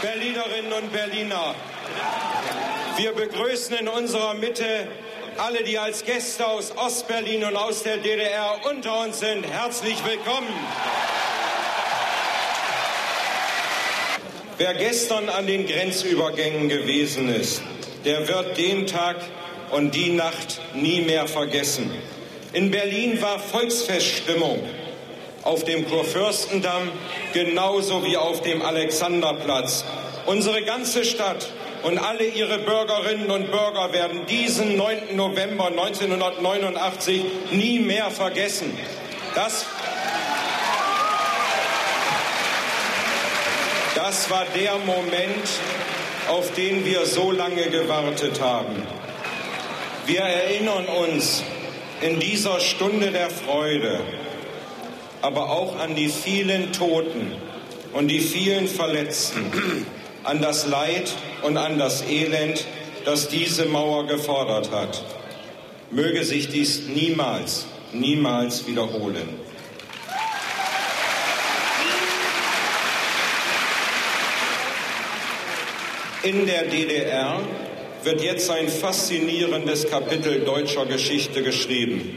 Berlinerinnen und Berliner, wir begrüßen in unserer Mitte alle, die als Gäste aus Ostberlin und aus der DDR unter uns sind. Herzlich willkommen. Wer gestern an den Grenzübergängen gewesen ist, der wird den Tag und die Nacht nie mehr vergessen. In Berlin war Volksfeststimmung auf dem Kurfürstendamm genauso wie auf dem Alexanderplatz. Unsere ganze Stadt und alle ihre Bürgerinnen und Bürger werden diesen 9. November 1989 nie mehr vergessen. Das, das war der Moment, auf den wir so lange gewartet haben. Wir erinnern uns in dieser Stunde der Freude, aber auch an die vielen Toten und die vielen Verletzten, an das Leid und an das Elend, das diese Mauer gefordert hat. Möge sich dies niemals, niemals wiederholen. In der DDR wird jetzt ein faszinierendes Kapitel deutscher Geschichte geschrieben.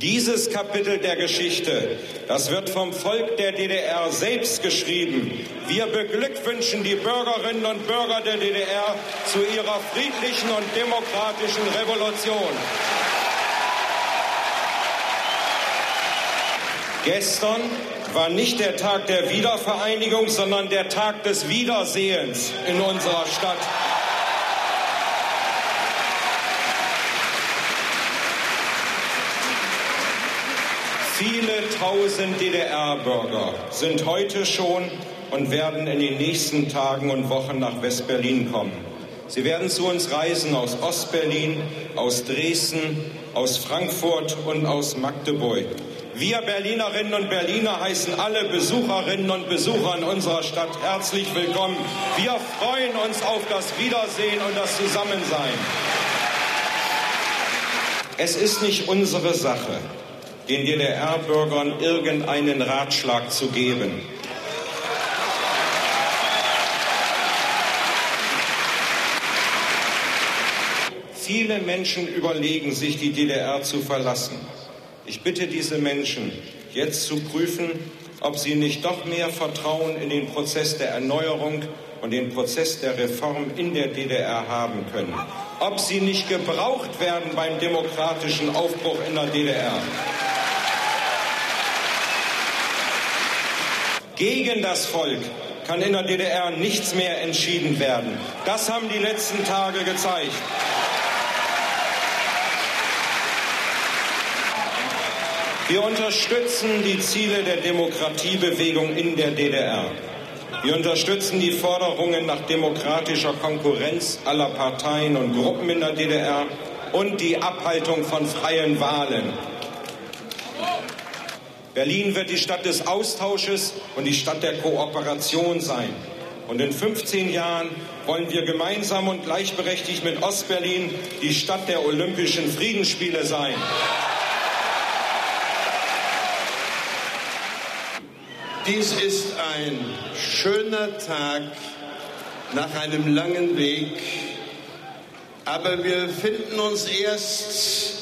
Dieses Kapitel der Geschichte, das wird vom Volk der DDR selbst geschrieben. Wir beglückwünschen die Bürgerinnen und Bürger der DDR zu ihrer friedlichen und demokratischen Revolution. Gestern war nicht der Tag der Wiedervereinigung, sondern der Tag des Wiedersehens in unserer Stadt. Viele tausend DDR-Bürger sind heute schon und werden in den nächsten Tagen und Wochen nach West-Berlin kommen. Sie werden zu uns reisen aus Ost-Berlin, aus Dresden, aus Frankfurt und aus Magdeburg. Wir Berlinerinnen und Berliner heißen alle Besucherinnen und Besucher in unserer Stadt herzlich willkommen. Wir freuen uns auf das Wiedersehen und das Zusammensein. Es ist nicht unsere Sache, den DDR-Bürgern irgendeinen Ratschlag zu geben. Viele Menschen überlegen sich, die DDR zu verlassen. Ich bitte diese Menschen, jetzt zu prüfen, ob sie nicht doch mehr Vertrauen in den Prozess der Erneuerung und den Prozess der Reform in der DDR haben können. Ob sie nicht gebraucht werden beim demokratischen Aufbruch in der DDR. Gegen das Volk kann in der DDR nichts mehr entschieden werden. Das haben die letzten Tage gezeigt. Wir unterstützen die Ziele der Demokratiebewegung in der DDR. Wir unterstützen die Forderungen nach demokratischer Konkurrenz aller Parteien und Gruppen in der DDR und die Abhaltung von freien Wahlen. Berlin wird die Stadt des Austausches und die Stadt der Kooperation sein. Und in 15 Jahren wollen wir gemeinsam und gleichberechtigt mit Ostberlin die Stadt der Olympischen Friedensspiele sein. Dies ist ein schöner Tag nach einem langen Weg, aber wir finden uns erst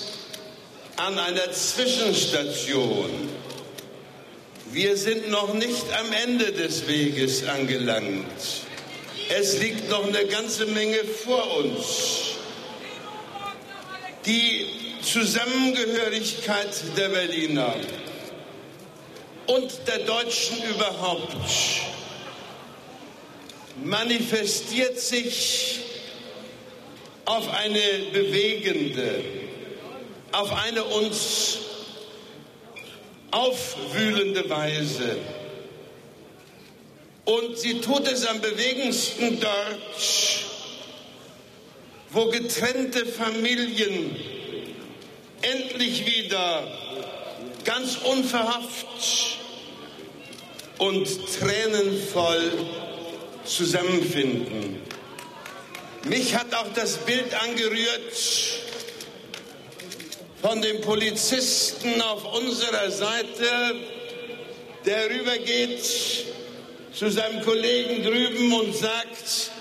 an einer Zwischenstation. Wir sind noch nicht am Ende des Weges angelangt. Es liegt noch eine ganze Menge vor uns. Die Zusammengehörigkeit der Berliner und der Deutschen überhaupt manifestiert sich auf eine bewegende, auf eine uns aufwühlende Weise. Und sie tut es am bewegendsten dort, wo getrennte Familien endlich wieder ganz unverhofft und tränenvoll zusammenfinden. Mich hat auch das Bild angerührt, von dem Polizisten auf unserer Seite, der rübergeht zu seinem Kollegen drüben und sagt,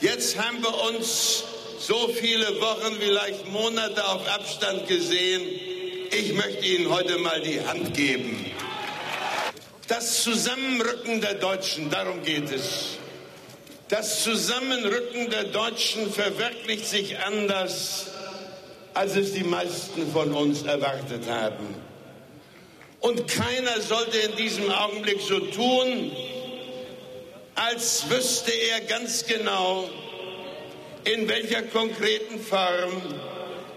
jetzt haben wir uns so viele Wochen, vielleicht Monate auf Abstand gesehen. Ich möchte Ihnen heute mal die Hand geben. Das Zusammenrücken der Deutschen, darum geht es. Das Zusammenrücken der Deutschen verwirklicht sich anders, als es die meisten von uns erwartet haben. Und keiner sollte in diesem Augenblick so tun, als wüsste er ganz genau, in welcher konkreten Form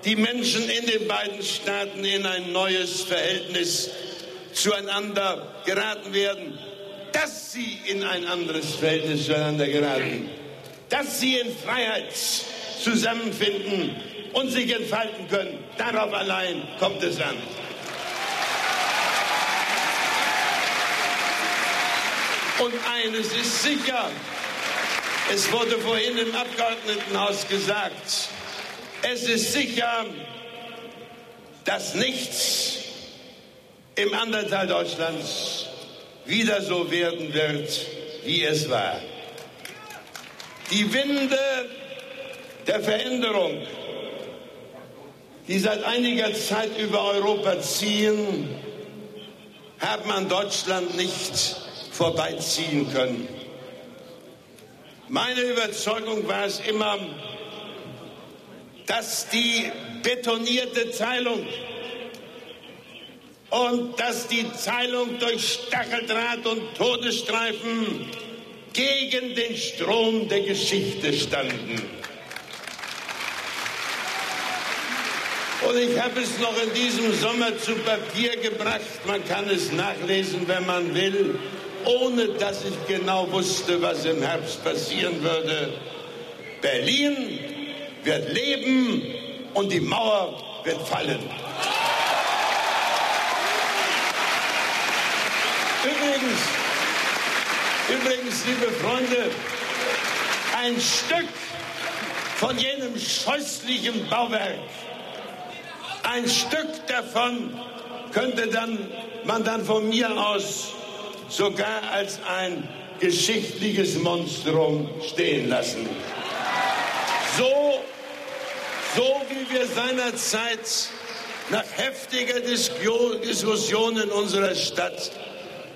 die Menschen in den beiden Staaten in ein neues Verhältnis zueinander geraten werden, dass sie in ein anderes Verhältnis zueinander geraten, dass sie in Freiheit zusammenfinden und sich entfalten können. Darauf allein kommt es an. Und eines ist sicher, es wurde vorhin im Abgeordnetenhaus gesagt, es ist sicher, dass nichts im anderen Teil Deutschlands wieder so werden wird, wie es war. Die Winde der Veränderung, die seit einiger Zeit über Europa ziehen, haben an Deutschland nicht vorbeiziehen können. Meine Überzeugung war es immer, dass die betonierte Teilung und dass die Teilung durch Stacheldraht und Todesstreifen gegen den Strom der Geschichte standen. Und ich habe es noch in diesem Sommer zu Papier gebracht. Man kann es nachlesen, wenn man will ohne dass ich genau wusste, was im Herbst passieren würde. Berlin wird leben und die Mauer wird fallen. Übrigens, übrigens, liebe Freunde, ein Stück von jenem scheußlichen Bauwerk, ein Stück davon könnte dann, man dann von mir aus sogar als ein geschichtliches Monstrum stehen lassen. So, so wie wir seinerzeit nach heftiger Diskussion in unserer Stadt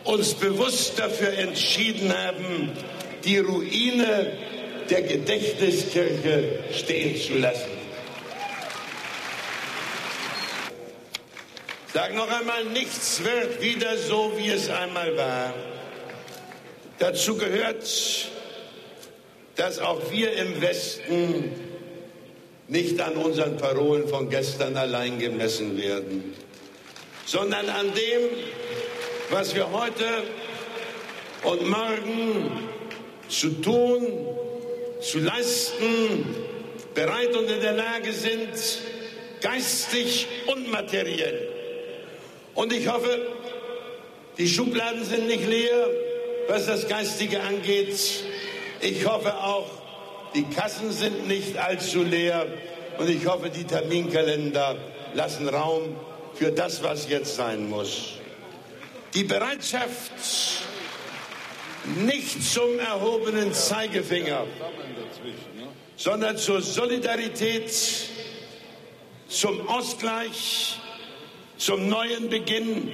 uns bewusst dafür entschieden haben, die Ruine der Gedächtniskirche stehen zu lassen. Sag noch einmal, nichts wird wieder so, wie es einmal war. Dazu gehört, dass auch wir im Westen nicht an unseren Parolen von gestern allein gemessen werden, sondern an dem, was wir heute und morgen zu tun, zu leisten, bereit und in der Lage sind, geistig und materiell. Und ich hoffe, die Schubladen sind nicht leer, was das Geistige angeht. Ich hoffe auch, die Kassen sind nicht allzu leer. Und ich hoffe, die Terminkalender lassen Raum für das, was jetzt sein muss. Die Bereitschaft, nicht zum erhobenen Zeigefinger, sondern zur Solidarität, zum Ausgleich, zum neuen Beginn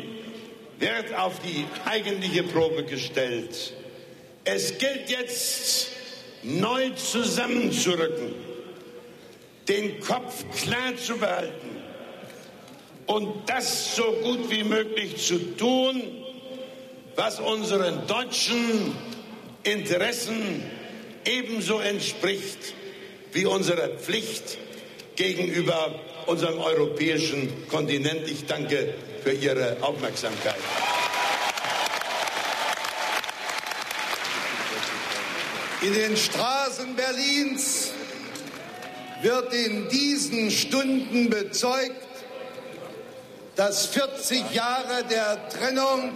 wird auf die eigentliche Probe gestellt. Es gilt jetzt, neu zusammenzurücken, den Kopf klar zu behalten und das so gut wie möglich zu tun, was unseren deutschen Interessen ebenso entspricht wie unserer Pflicht gegenüber unserem europäischen Kontinent. Ich danke für Ihre Aufmerksamkeit. In den Straßen Berlins wird in diesen Stunden bezeugt, dass 40 Jahre der Trennung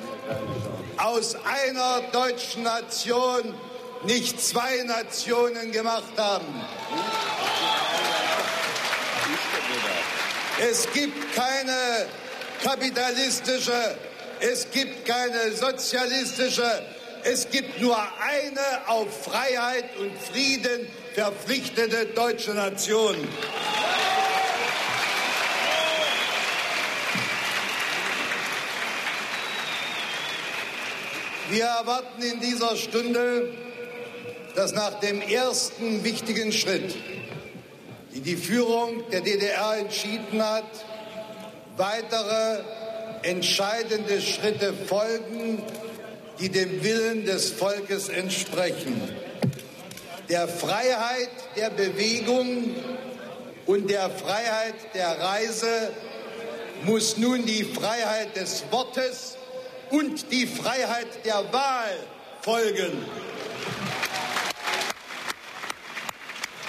aus einer deutschen Nation nicht zwei Nationen gemacht haben. Es gibt keine kapitalistische, es gibt keine sozialistische, Es gibt nur eine auf Freiheit und Frieden verpflichtete deutsche Nation. Wir erwarten in dieser Stunde, dass nach dem ersten wichtigen Schritt, die die Führung der DDR entschieden hat, weitere entscheidende Schritte folgen, die dem Willen des Volkes entsprechen. Der Freiheit der Bewegung und der Freiheit der Reise muss nun die Freiheit des Wortes und die Freiheit der Wahl folgen.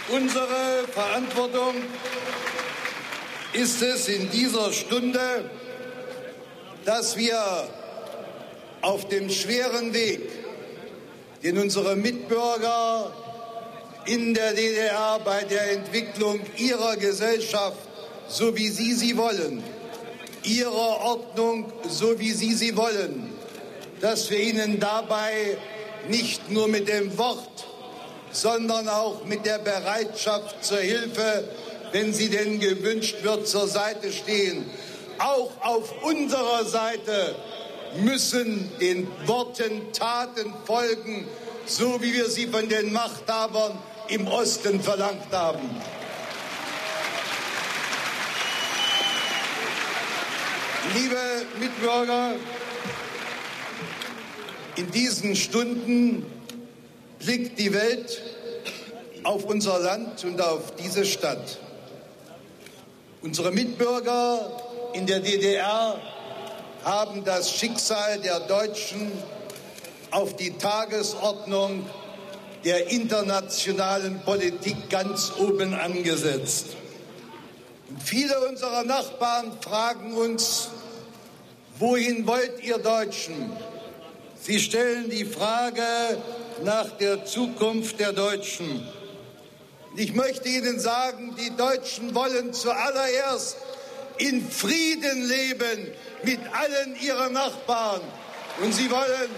Unsere Verantwortung ist es in dieser Stunde, dass wir auf dem schweren Weg, den unsere Mitbürger in der DDR bei der Entwicklung ihrer Gesellschaft, so wie sie sie wollen, ihrer Ordnung, so wie sie sie wollen, dass wir ihnen dabei nicht nur mit dem Wort, sondern auch mit der Bereitschaft zur Hilfe, wenn sie denn gewünscht wird, zur Seite stehen. Auch auf unserer Seite müssen den Worten Taten folgen, so wie wir sie von den Machthabern im Osten verlangt haben. Liebe Mitbürger, in diesen Stunden blickt die Welt auf unser Land und auf diese Stadt. Unsere Mitbürger in der DDR haben das Schicksal der Deutschen auf die Tagesordnung der internationalen Politik ganz oben angesetzt. Und viele unserer Nachbarn fragen uns, wohin wollt ihr Deutschen? Sie stellen die Frage nach der Zukunft der Deutschen. Ich möchte Ihnen sagen, die Deutschen wollen zuallererst in Frieden leben mit allen ihren Nachbarn. Und sie wollen,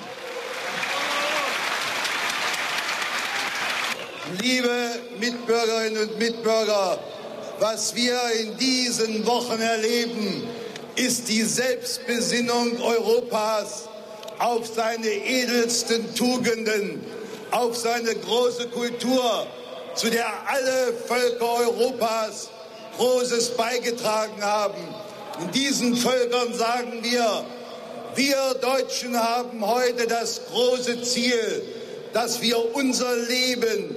liebe Mitbürgerinnen und Mitbürger, was wir in diesen Wochen erleben, ist die Selbstbesinnung Europas auf seine edelsten Tugenden, auf seine große Kultur, zu der alle Völker Europas Großes beigetragen haben. Und diesen Völkern sagen wir, wir Deutschen haben heute das große Ziel, dass wir unser Leben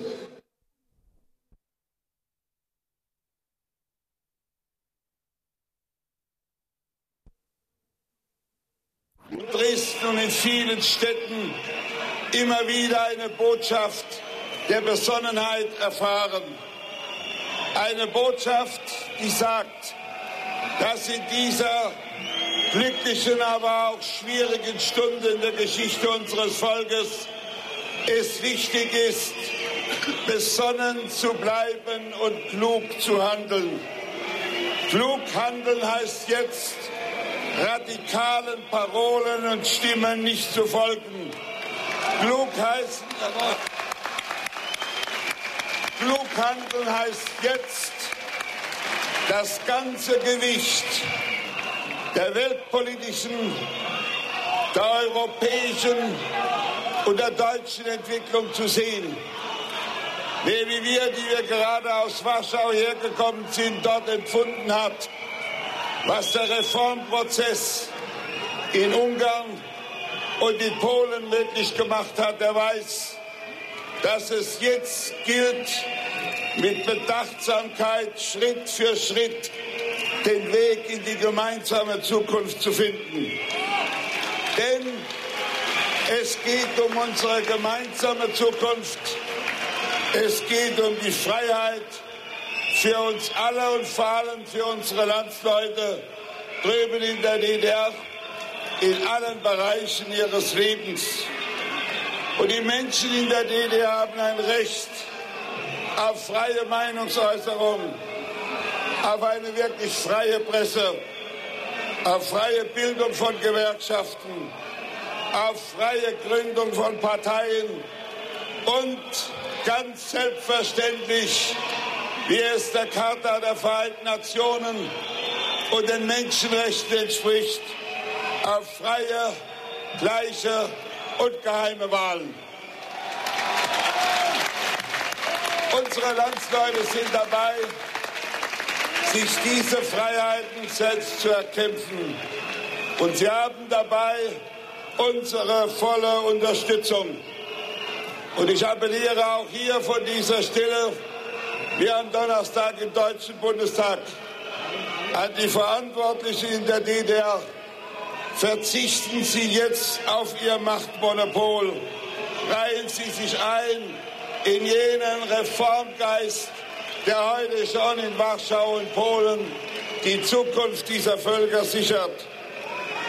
in Dresden und in vielen Städten immer wieder eine Botschaft der Besonnenheit erfahren. Eine Botschaft, die sagt, dass in dieser glücklichen, aber auch schwierigen Stunde in der Geschichte unseres Volkes es wichtig ist, besonnen zu bleiben und klug zu handeln. Klug handeln heißt jetzt, radikalen Parolen und Stimmen nicht zu folgen. Klug heißt, Klug handeln heißt jetzt, das ganze Gewicht der weltpolitischen, der europäischen und der deutschen Entwicklung zu sehen. Wer wie wir, die wir gerade aus Warschau hergekommen sind, dort empfunden hat, was der Reformprozess in Ungarn und in Polen möglich gemacht hat, der weiß, dass es jetzt gilt, mit Bedachtsamkeit Schritt für Schritt den Weg in die gemeinsame Zukunft zu finden. Denn es geht um unsere gemeinsame Zukunft. Es geht um die Freiheit für uns alle und vor allem für unsere Landsleute drüben in der DDR in allen Bereichen ihres Lebens. Und die Menschen in der DDR haben ein Recht auf freie Meinungsäußerung, auf eine wirklich freie Presse, auf freie Bildung von Gewerkschaften, auf freie Gründung von Parteien und ganz selbstverständlich, wie es der Charta der Vereinten Nationen und den Menschenrechten entspricht, auf freie, gleiche und geheime Wahlen. Unsere Landsleute sind dabei, sich diese Freiheiten selbst zu erkämpfen. Und sie haben dabei unsere volle Unterstützung. Und ich appelliere auch hier von dieser Stelle, wie am Donnerstag im Deutschen Bundestag, an die Verantwortlichen in der DDR. Verzichten Sie jetzt auf Ihr Machtmonopol. Reihen Sie sich ein in jenen Reformgeist, der heute schon in Warschau und Polen die Zukunft dieser Völker sichert.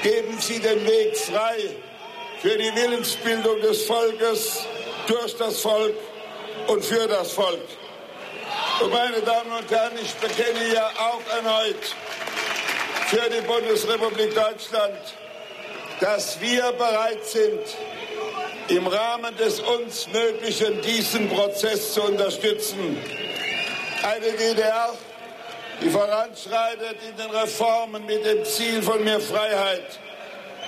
Geben Sie den Weg frei für die Willensbildung des Volkes durch das Volk und für das Volk. Und meine Damen und Herren, ich bekenne ja auch erneut für die Bundesrepublik Deutschland, dass wir bereit sind, im Rahmen des uns Möglichen diesen Prozess zu unterstützen. Eine DDR, die voranschreitet in den Reformen mit dem Ziel von mehr Freiheit,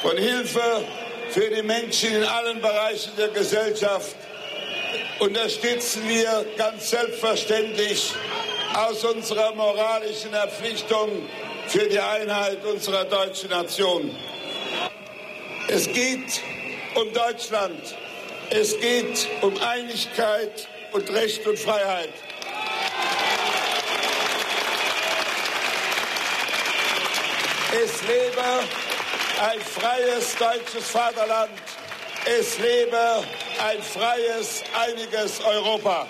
von Hilfe für die Menschen in allen Bereichen der Gesellschaft, unterstützen wir ganz selbstverständlich aus unserer moralischen Verpflichtung für die Einheit unserer deutschen Nation. Es geht um Deutschland. Es geht um Einigkeit und Recht und Freiheit. Es lebe ein freies deutsches Vaterland. Es lebe ein freies, einiges Europa.